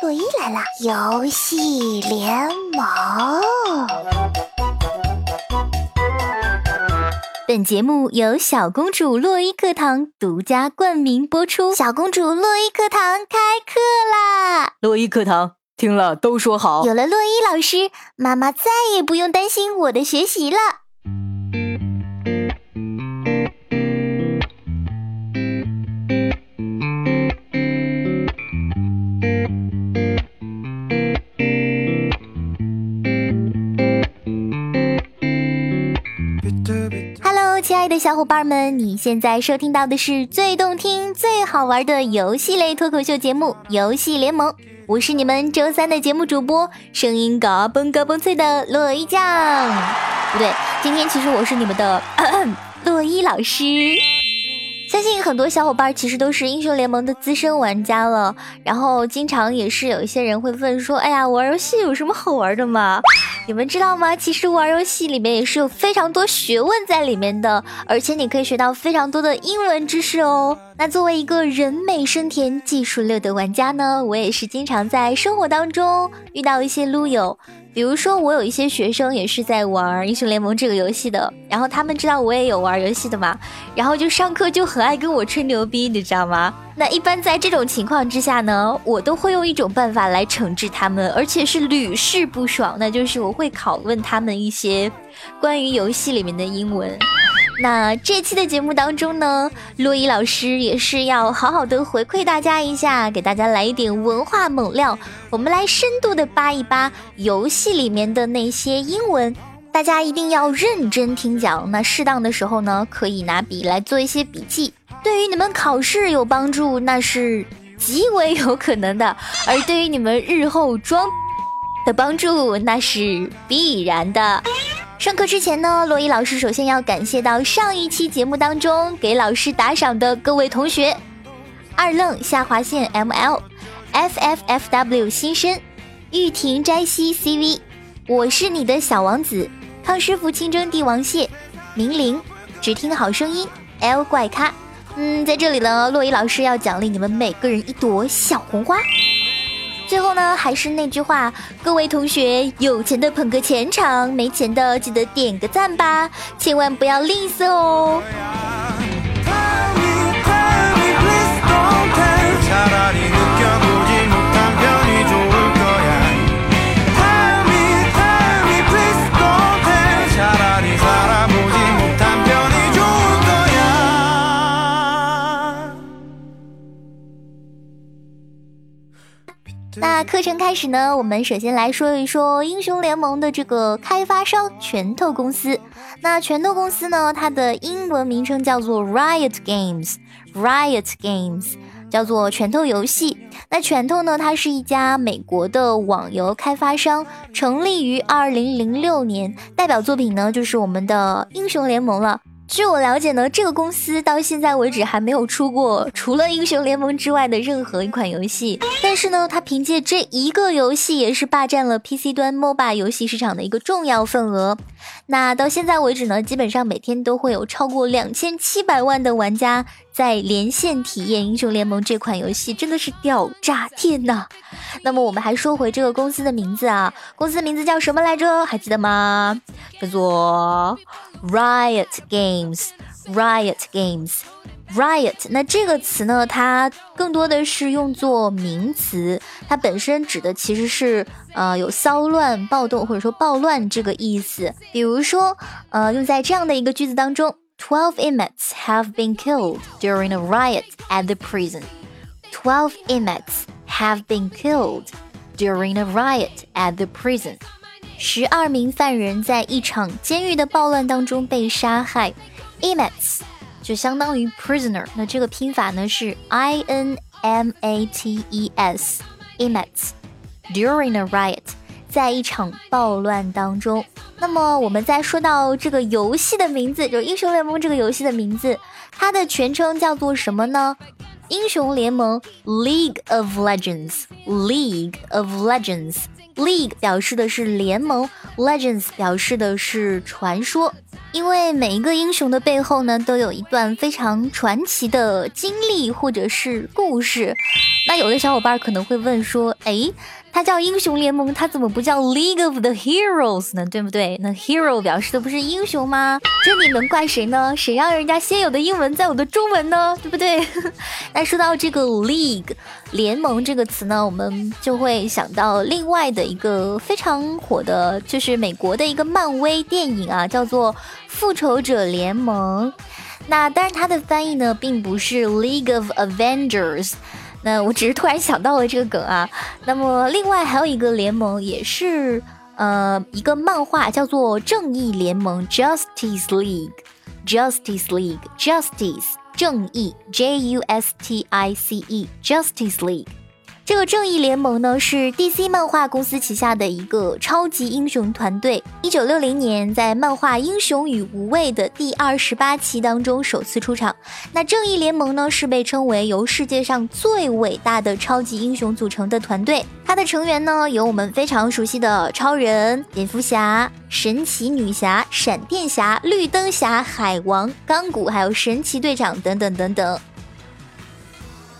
洛伊来了，游戏联盟。本节目由小公主洛伊课堂独家冠名播出。小公主洛伊课堂开课啦！洛伊课堂听了都说好。有了洛伊老师，妈妈再也不用担心我的学习了。的小伙伴们，你现在收听到的是最动听、最好玩的游戏类脱口秀节目《游戏联盟》，我是你们周三的节目主播，声音嘎嘣嘎嘣脆的洛伊酱。不对，今天其实我是你们的 洛伊老师。相信很多小伙伴其实都是英雄联盟的资深玩家了，然后经常也是有一些人会问说：“哎呀，玩游戏有什么好玩的吗？”你们知道吗？其实玩游戏里面也是有非常多学问在里面的，而且你可以学到非常多的英文知识哦。那作为一个人美声甜、技术六的玩家呢，我也是经常在生活当中遇到一些撸友。比如说，我有一些学生也是在玩英雄联盟这个游戏的，然后他们知道我也有玩游戏的嘛，然后就上课就很爱跟我吹牛逼，你知道吗？那一般在这种情况之下呢，我都会用一种办法来惩治他们，而且是屡试不爽，那就是我会拷问他们一些关于游戏里面的英文。那这期的节目当中呢，洛伊老师也是要好好的回馈大家一下，给大家来一点文化猛料。我们来深度的扒一扒游戏里面的那些英文，大家一定要认真听讲。那适当的时候呢，可以拿笔来做一些笔记，对于你们考试有帮助，那是极为有可能的；而对于你们日后装的帮助，那是必然的。上课之前呢，洛伊老师首先要感谢到上一期节目当中给老师打赏的各位同学：二愣下划线 M L F F F W 新生玉婷摘西 C V，我是你的小王子康师傅清蒸帝王蟹明玲只听好声音 L 怪咖。嗯，在这里呢，洛伊老师要奖励你们每个人一朵小红花。最后呢，还是那句话，各位同学，有钱的捧个钱场，没钱的记得点个赞吧，千万不要吝啬哦。那课程开始呢，我们首先来说一说英雄联盟的这个开发商拳头公司。那拳头公司呢，它的英文名称叫做 Riot Games，Riot Games 叫做拳头游戏。那拳头呢，它是一家美国的网游开发商，成立于二零零六年，代表作品呢就是我们的英雄联盟了。据我了解呢，这个公司到现在为止还没有出过除了英雄联盟之外的任何一款游戏。但是呢，它凭借这一个游戏也是霸占了 PC 端 MOBA 游戏市场的一个重要份额。那到现在为止呢，基本上每天都会有超过两千七百万的玩家在连线体验英雄联盟这款游戏，真的是屌炸天呐！那么我们还说回这个公司的名字啊，公司名字叫什么来着？还记得吗？叫做。Riot Games，Riot Games，Riot。那这个词呢，它更多的是用作名词，它本身指的其实是呃有骚乱、暴动或者说暴乱这个意思。比如说，呃，用在这样的一个句子当中：Twelve inmates have been killed during a riot at the prison. Twelve inmates have been killed during a riot at the prison. 十二名犯人在一场监狱的暴乱当中被杀害，inmates 就相当于 prisoner，那这个拼法呢是 I N M A T E S Imates during a riot，在一场暴乱当中。那么我们再说到这个游戏的名字，就英雄联盟这个游戏的名字，它的全称叫做什么呢？英雄联盟 League of Legends，League of Legends。League 表示的是联盟，Legends 表示的是传说。因为每一个英雄的背后呢，都有一段非常传奇的经历或者是故事。那有的小伙伴可能会问说，哎。它叫英雄联盟，它怎么不叫 League of the Heroes 呢？对不对？那 hero 表示的不是英雄吗？这你能怪谁呢？谁让人家先有的英文在我的中文呢？对不对？那说到这个 League 联盟这个词呢，我们就会想到另外的一个非常火的，就是美国的一个漫威电影啊，叫做《复仇者联盟》。那当然，它的翻译呢，并不是 League of Avengers。那我只是突然想到了这个梗啊。那么另外还有一个联盟，也是呃一个漫画，叫做《正义联盟》（Justice League），Justice League，Justice 正义，J U S T I C E，Justice League。这个正义联盟呢，是 DC 漫画公司旗下的一个超级英雄团队。一九六零年，在漫画《英雄与无畏》的第二十八期当中首次出场。那正义联盟呢，是被称为由世界上最伟大的超级英雄组成的团队。它的成员呢，有我们非常熟悉的超人、蝙蝠侠、神奇女侠、闪电侠、绿灯侠、海王、钢骨，还有神奇队长等等等等。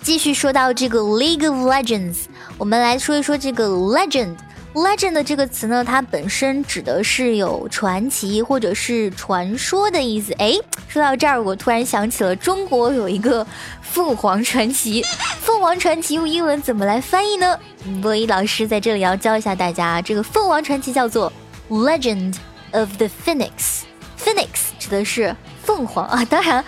继续说到这个 League of Legends，我们来说一说这个 Legend。Legend 这个词呢，它本身指的是有传奇或者是传说的意思。哎，说到这儿，我突然想起了中国有一个凤凰传奇。凤凰传奇用英文怎么来翻译呢？波伊老师在这里要教一下大家，这个凤凰传奇叫做 Legend of the Phoenix。Phoenix 指的是凤凰啊，当然。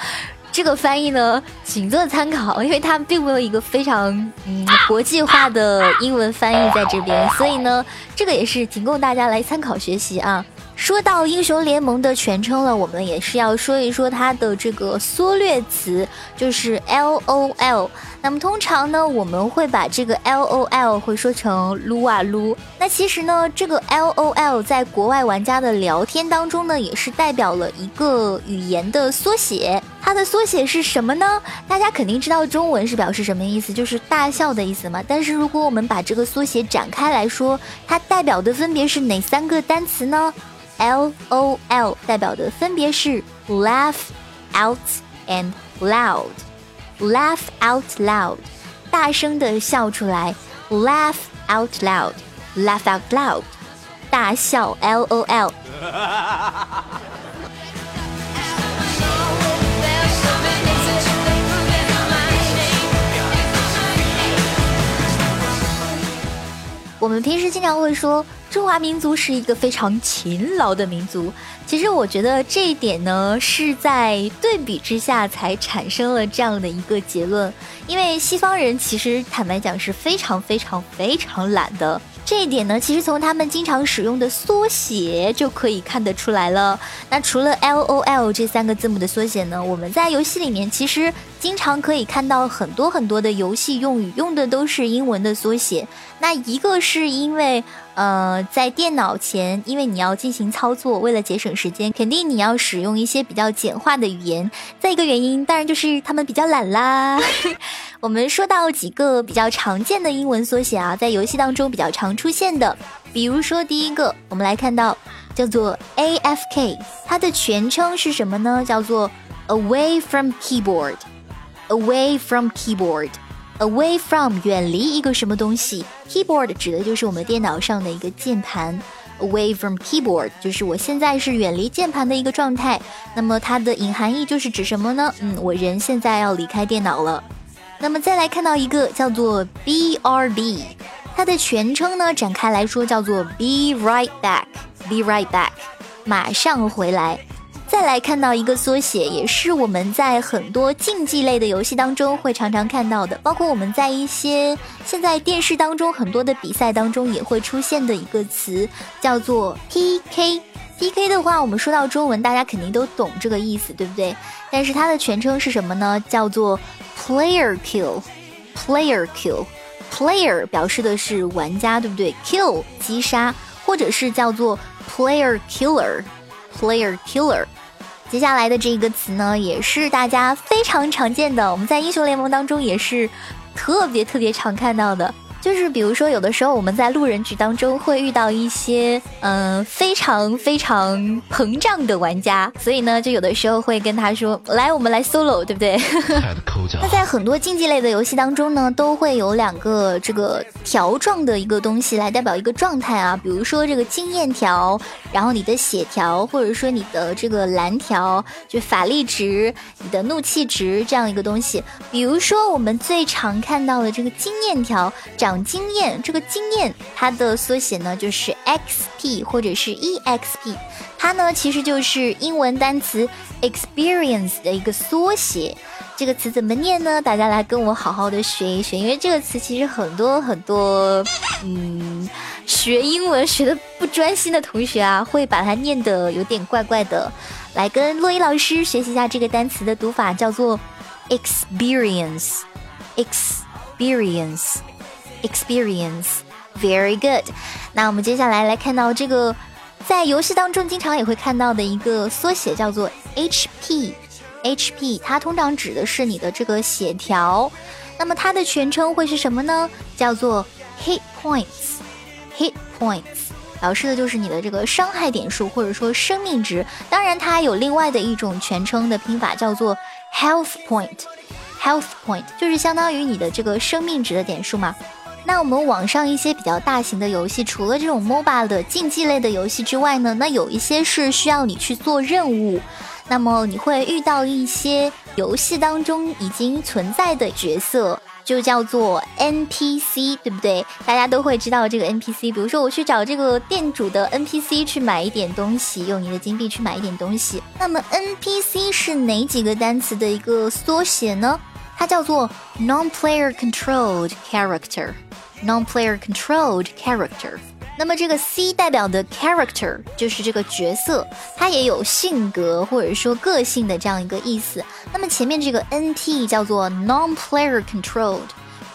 这个翻译呢，仅做参考，因为它并没有一个非常嗯国际化的英文翻译在这边，所以呢，这个也是仅供大家来参考学习啊。说到英雄联盟的全称了，我们也是要说一说它的这个缩略词，就是 L O L。那么通常呢，我们会把这个 L O L 会说成撸啊撸。那其实呢，这个 L O L 在国外玩家的聊天当中呢，也是代表了一个语言的缩写。它的缩写是什么呢？大家肯定知道中文是表示什么意思，就是大笑的意思嘛。但是如果我们把这个缩写展开来说，它代表的分别是哪三个单词呢？L O L 代表的分别是 laugh out and loud，laugh out loud，大声的笑出来，laugh out loud，laugh out loud，大笑 L O L。平时经常会说中华民族是一个非常勤劳的民族，其实我觉得这一点呢是在对比之下才产生了这样的一个结论，因为西方人其实坦白讲是非常非常非常懒的。这一点呢，其实从他们经常使用的缩写就可以看得出来了。那除了 L O L 这三个字母的缩写呢，我们在游戏里面其实经常可以看到很多很多的游戏用语用的都是英文的缩写。那一个是因为，呃，在电脑前，因为你要进行操作，为了节省时间，肯定你要使用一些比较简化的语言。再一个原因，当然就是他们比较懒啦。我们说到几个比较常见的英文缩写啊，在游戏当中比较常出现的，比如说第一个，我们来看到叫做 AFK，它的全称是什么呢？叫做 Away from Keyboard，Away from keyboard Away from 远离一个什么东西，Keyboard 指的就是我们电脑上的一个键盘，Away from Keyboard 就是我现在是远离键盘的一个状态。那么它的隐含义就是指什么呢？嗯，我人现在要离开电脑了。那么再来看到一个叫做 BRB，它的全称呢展开来说叫做 Be Right Back，Be Right Back，马上回来。再来看到一个缩写，也是我们在很多竞技类的游戏当中会常常看到的，包括我们在一些现在电视当中很多的比赛当中也会出现的一个词，叫做 PK。PK 的话，我们说到中文，大家肯定都懂这个意思，对不对？但是它的全称是什么呢？叫做 Player Kill，Player Kill，Player 表示的是玩家，对不对？Kill 击杀，或者是叫做 Player Killer，Player Killer。接下来的这个词呢，也是大家非常常见的，我们在英雄联盟当中也是特别特别常看到的。就是比如说，有的时候我们在路人局当中会遇到一些嗯非常非常膨胀的玩家，所以呢，就有的时候会跟他说：“来，我们来 solo，对不对？” 那在很多竞技类的游戏当中呢，都会有两个这个条状的一个东西来代表一个状态啊，比如说这个经验条，然后你的血条，或者说你的这个蓝条，就法力值、你的怒气值这样一个东西。比如说我们最常看到的这个经验条，长经验，这个经验它的缩写呢就是 XP 或者是 EXP，它呢其实就是英文单词 experience 的一个缩写。这个词怎么念呢？大家来跟我好好的学一学，因为这个词其实很多很多，嗯，学英文学的不专心的同学啊，会把它念的有点怪怪的。来跟洛伊老师学习一下这个单词的读法，叫做 experience，experience Experience very good。那我们接下来来看到这个，在游戏当中经常也会看到的一个缩写，叫做 HP。HP 它通常指的是你的这个血条，那么它的全称会是什么呢？叫做 Hit Points，Hit Points 表示的就是你的这个伤害点数或者说生命值。当然，它还有另外的一种全称的拼法，叫做 Health Point，Health Point 就是相当于你的这个生命值的点数嘛。那我们网上一些比较大型的游戏，除了这种 MOBA 的竞技类的游戏之外呢，那有一些是需要你去做任务。那么你会遇到一些游戏当中已经存在的角色，就叫做 NPC，对不对？大家都会知道这个 NPC。比如说，我去找这个店主的 NPC 去买一点东西，用你的金币去买一点东西。那么 NPC 是哪几个单词的一个缩写呢？它叫做 Non-Player Controlled Character Non-player Controlled Character。那么这个 C 代表的 character 就是这个角色，它也有性格或者说个性的这样一个意思。那么前面这个 NT 叫做 non-player controlled，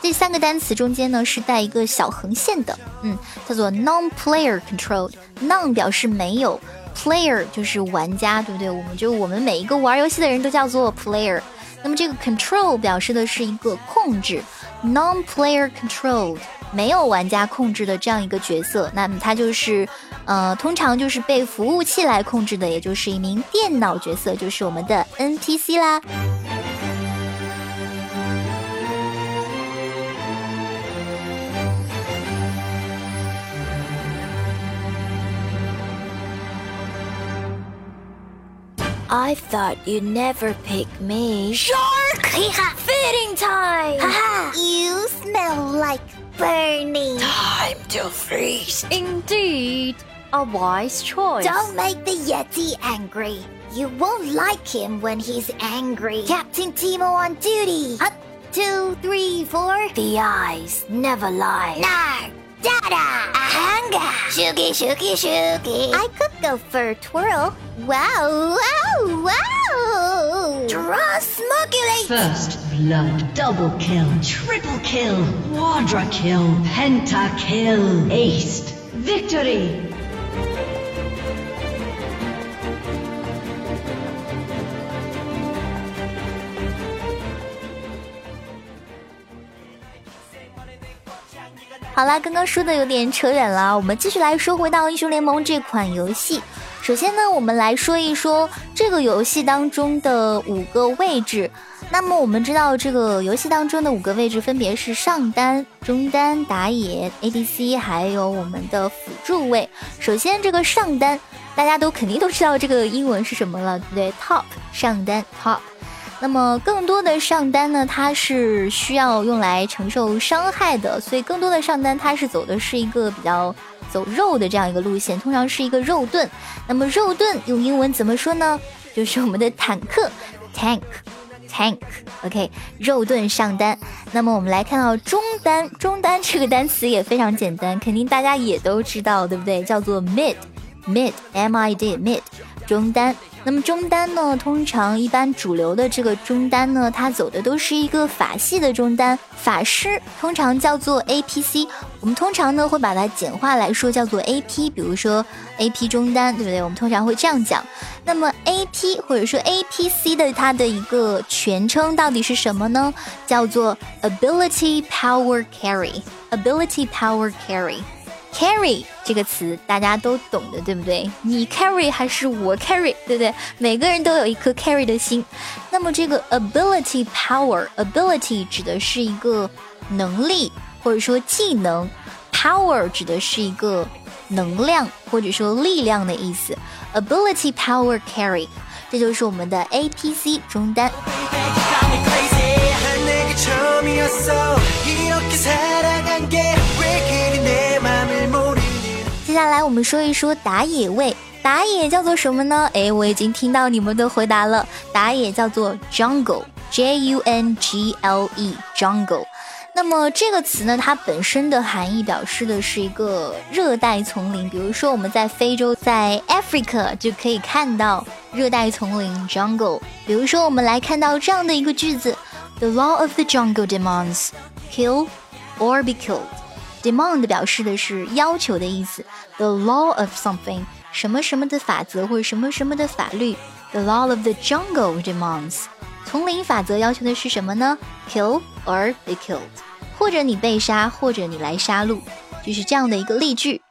这三个单词中间呢是带一个小横线的，嗯，叫做 non-player controlled。non 表示没有，player 就是玩家，对不对？我们就我们每一个玩游戏的人都叫做 player。那么这个 control 表示的是一个控制，non-player controlled。没有玩家控制的这样一个角色，那么它就是，呃，通常就是被服务器来控制的，也就是一名电脑角色，就是我们的 NPC 啦。I thought you'd never pick me. Shark! Fitting time! You smell like burning. Time to freeze. Indeed, a wise choice. Don't make the Yeti angry. You won't like him when he's angry. Captain Timo on duty. Up, two, three, four. The eyes never lie. Nar, dada, ahanga. Shugi, shugi, shugi. I could go for a twirl. Wow, wow, wow. Draw smugulate. First blood, double kill, triple kill, quadra kill, penta kill, aced, victory. 好啦，刚刚说的有点扯远了，我们继续来说回到英雄联盟这款游戏。首先呢，我们来说一说这个游戏当中的五个位置。那么我们知道，这个游戏当中的五个位置分别是上单、中单、打野、ADC，还有我们的辅助位。首先，这个上单，大家都肯定都知道这个英文是什么了，对不对？Top 上单，Top。那么更多的上单呢，它是需要用来承受伤害的，所以更多的上单它是走的是一个比较走肉的这样一个路线，通常是一个肉盾。那么肉盾用英文怎么说呢？就是我们的坦克，tank，tank，OK，肉盾上单。那么我们来看到中单，中单这个单词也非常简单，肯定大家也都知道，对不对？叫做 mid，mid，M-I-D，mid。中单，那么中单呢？通常一般主流的这个中单呢，它走的都是一个法系的中单，法师通常叫做 APC，我们通常呢会把它简化来说叫做 AP，比如说 AP 中单，对不对？我们通常会这样讲。那么 AP 或者说 APC 的它的一个全称到底是什么呢？叫做 Ability Power Carry，Ability Power Carry。Carry 这个词大家都懂的，对不对？你 carry 还是我 carry，对不对？每个人都有一颗 carry 的心。那么这个 ability power，ability 指的是一个能力或者说技能，power 指的是一个能量或者说力量的意思。ability power carry，这就是我们的 APC 中单。来我们说一说打野位，打野叫做什么呢？诶，我已经听到你们的回答了，打野叫做 jungle，J U N G L E，jungle。那么这个词呢，它本身的含义表示的是一个热带丛林，比如说我们在非洲，在 Africa 就可以看到热带丛林 jungle。比如说我们来看到这样的一个句子：The law of the jungle demands kill or be killed。Demand 表示的是要求的意思，the law of something 什么什么的法则或者什么什么的法律，the law of the jungle demands 丛林法则要求的是什么呢？kill or be killed，或者你被杀，或者你来杀戮，就是这样的一个例句。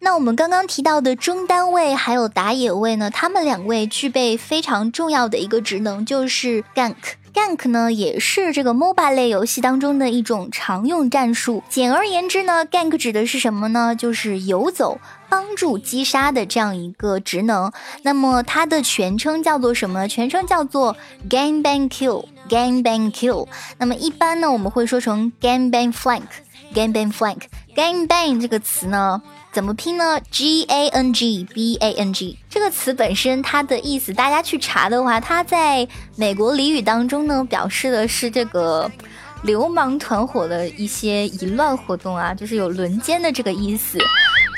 那我们刚刚提到的中单位还有打野位呢，他们两位具备非常重要的一个职能，就是 gank。Gank 呢，也是这个 MOBA 类游戏当中的一种常用战术。简而言之呢，gank 指的是什么呢？就是游走、帮助击杀的这样一个职能。那么它的全称叫做什么？全称叫做 gang bang kill。gang bang kill。那么一般呢，我们会说成 gang bang flank。gang bang flank。gang bang 这个词呢？怎么拼呢？G A N G B A N G 这个词本身它的意思，大家去查的话，它在美国俚语当中呢，表示的是这个流氓团伙的一些淫乱活动啊，就是有轮奸的这个意思。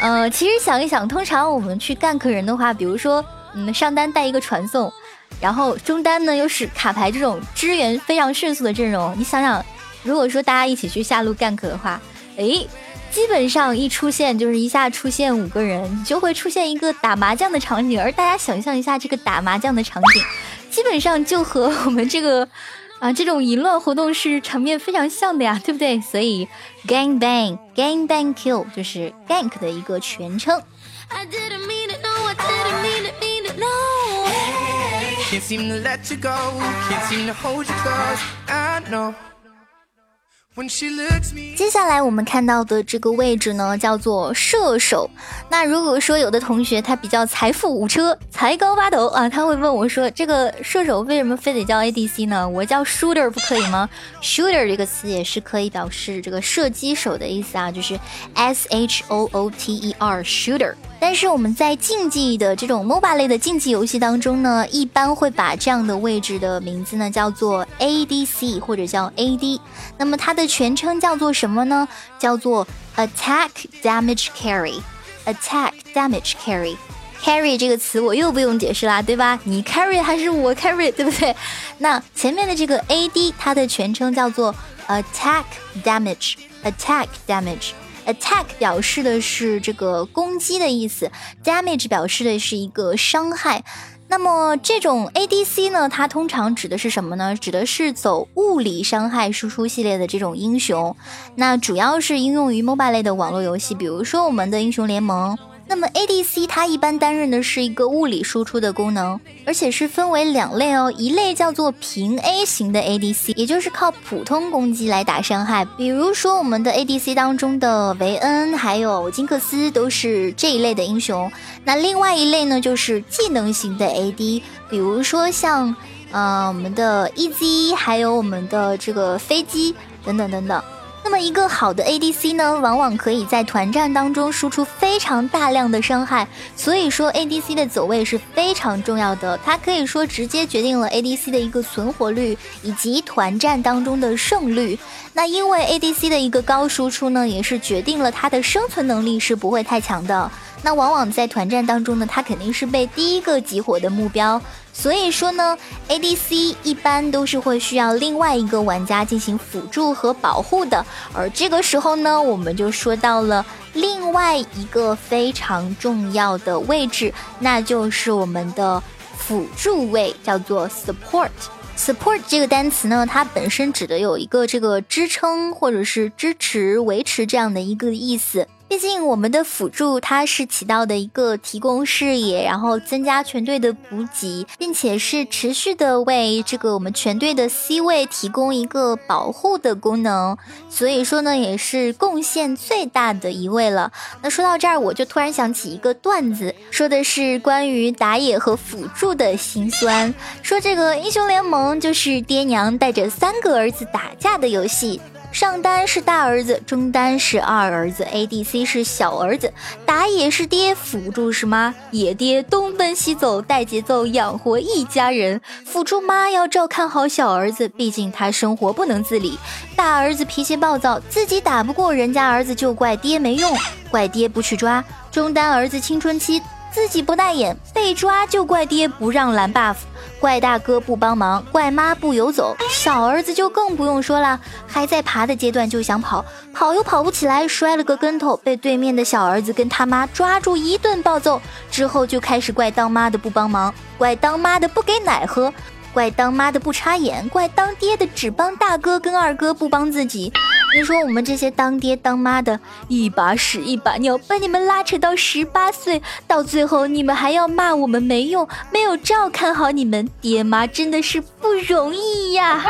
呃，其实想一想，通常我们去干 k 人的话，比如说，嗯，上单带一个传送，然后中单呢又是卡牌这种支援非常迅速的阵容，你想想，如果说大家一起去下路干 k 的话，诶。基本上一出现就是一下出现五个人，就会出现一个打麻将的场景。而大家想象一下这个打麻将的场景，基本上就和我们这个啊这种淫乱活动是场面非常像的呀，对不对？所以 gang bang gang bang kill 就是 gank 的一个全称。接下来我们看到的这个位置呢，叫做射手。那如果说有的同学他比较财富五车、才高八斗啊，他会问我说：“这个射手为什么非得叫 ADC 呢？我叫 Shooter 不可以吗？”Shooter 这个词也是可以表示这个射击手的意思啊，就是 S H O O T E R Shooter。但是我们在竞技的这种 MOBA 类的竞技游戏当中呢，一般会把这样的位置的名字呢叫做 ADC 或者叫 AD。那么它的全称叫做什么呢？叫做 Attack Damage Carry。Attack Damage Carry。Carry 这个词我又不用解释啦，对吧？你 carry 还是我 carry，对不对？那前面的这个 AD 它的全称叫做 Attack Damage。Attack Damage。Attack 表示的是这个攻击的意思，damage 表示的是一个伤害。那么这种 ADC 呢，它通常指的是什么呢？指的是走物理伤害输出系列的这种英雄。那主要是应用于 MOBA 类的网络游戏，比如说我们的英雄联盟。那么 ADC 它一般担任的是一个物理输出的功能，而且是分为两类哦，一类叫做平 A 型的 ADC，也就是靠普通攻击来打伤害，比如说我们的 ADC 当中的维恩还有金克斯都是这一类的英雄。那另外一类呢，就是技能型的 AD，比如说像呃我们的 EZ，还有我们的这个飞机等等等等。那么一个好的 ADC 呢，往往可以在团战当中输出非常大量的伤害，所以说 ADC 的走位是非常重要的，它可以说直接决定了 ADC 的一个存活率以及团战当中的胜率。那因为 ADC 的一个高输出呢，也是决定了它的生存能力是不会太强的。那往往在团战当中呢，他肯定是被第一个集火的目标。所以说呢，ADC 一般都是会需要另外一个玩家进行辅助和保护的。而这个时候呢，我们就说到了另外一个非常重要的位置，那就是我们的辅助位，叫做 support。support 这个单词呢，它本身指的有一个这个支撑或者是支持、维持这样的一个意思。毕竟我们的辅助它是起到的一个提供视野，然后增加全队的补给，并且是持续的为这个我们全队的 C 位提供一个保护的功能。所以说呢，也是贡献最大的一位了。那说到这儿，我就突然想起一个段子，说的是关于打野和辅助的辛酸。说这个英雄联盟就是爹娘带着三个儿子打架的游戏。上单是大儿子，中单是二儿子，ADC 是小儿子，打野是爹，辅助是妈。野爹东奔西走带节奏养活一家人，辅助妈要照看好小儿子，毕竟他生活不能自理。大儿子脾气暴躁，自己打不过人家儿子就怪爹没用，怪爹不去抓。中单儿子青春期。自己不带眼，被抓就怪爹不让蓝 buff，怪大哥不帮忙，怪妈不游走。小儿子就更不用说了，还在爬的阶段就想跑，跑又跑不起来，摔了个跟头，被对面的小儿子跟他妈抓住一顿暴揍，之后就开始怪当妈的不帮忙，怪当妈的不给奶喝。怪当妈的不插眼，怪当爹的只帮大哥跟二哥不帮自己。你说我们这些当爹当妈的，一把屎一把尿，把你们拉扯到十八岁，到最后你们还要骂我们没用，没有照看好你们，爹妈真的是不容易呀。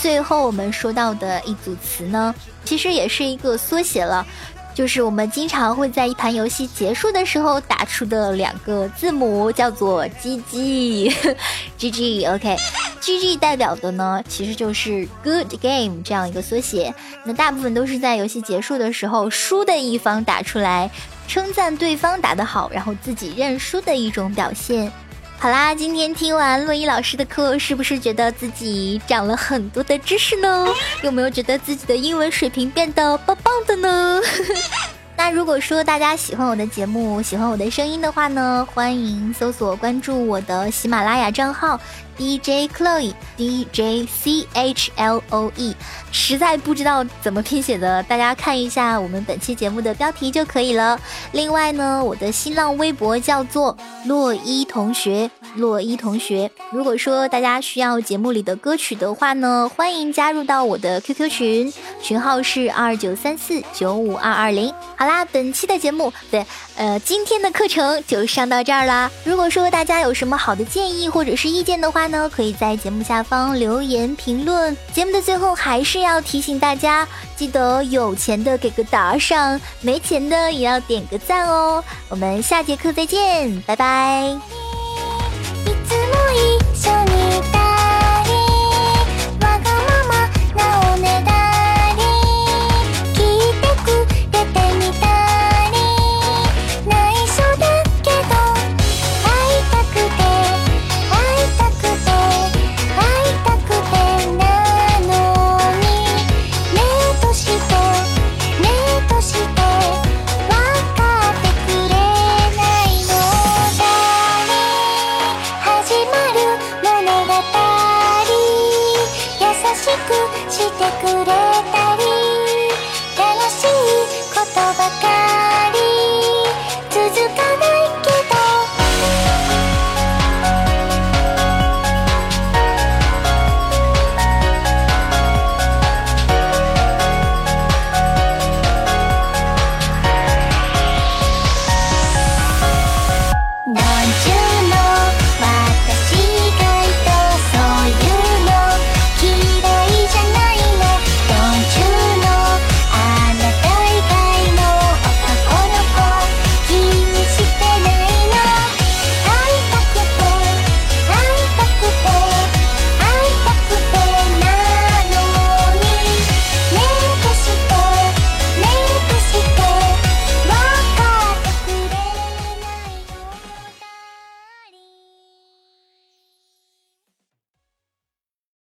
最后我们说到的一组词呢，其实也是一个缩写了。就是我们经常会在一盘游戏结束的时候打出的两个字母，叫做 GG，GG，OK，GG 代表的呢，其实就是 Good Game 这样一个缩写。那大部分都是在游戏结束的时候，输的一方打出来，称赞对方打得好，然后自己认输的一种表现。好啦，今天听完洛伊老师的课，是不是觉得自己长了很多的知识呢？有没有觉得自己的英文水平变得棒棒的呢？那如果说大家喜欢我的节目，喜欢我的声音的话呢，欢迎搜索关注我的喜马拉雅账号。DJ Chloe D J C H L O E，实在不知道怎么拼写的，大家看一下我们本期节目的标题就可以了。另外呢，我的新浪微博叫做洛伊同学，洛伊同学。如果说大家需要节目里的歌曲的话呢，欢迎加入到我的 QQ 群，群号是二九三四九五二二零。好啦，本期的节目，对，呃，今天的课程就上到这儿啦。如果说大家有什么好的建议或者是意见的话，呢，可以在节目下方留言评论。节目的最后还是要提醒大家，记得有钱的给个打赏，没钱的也要点个赞哦。我们下节课再见，拜拜。一緒に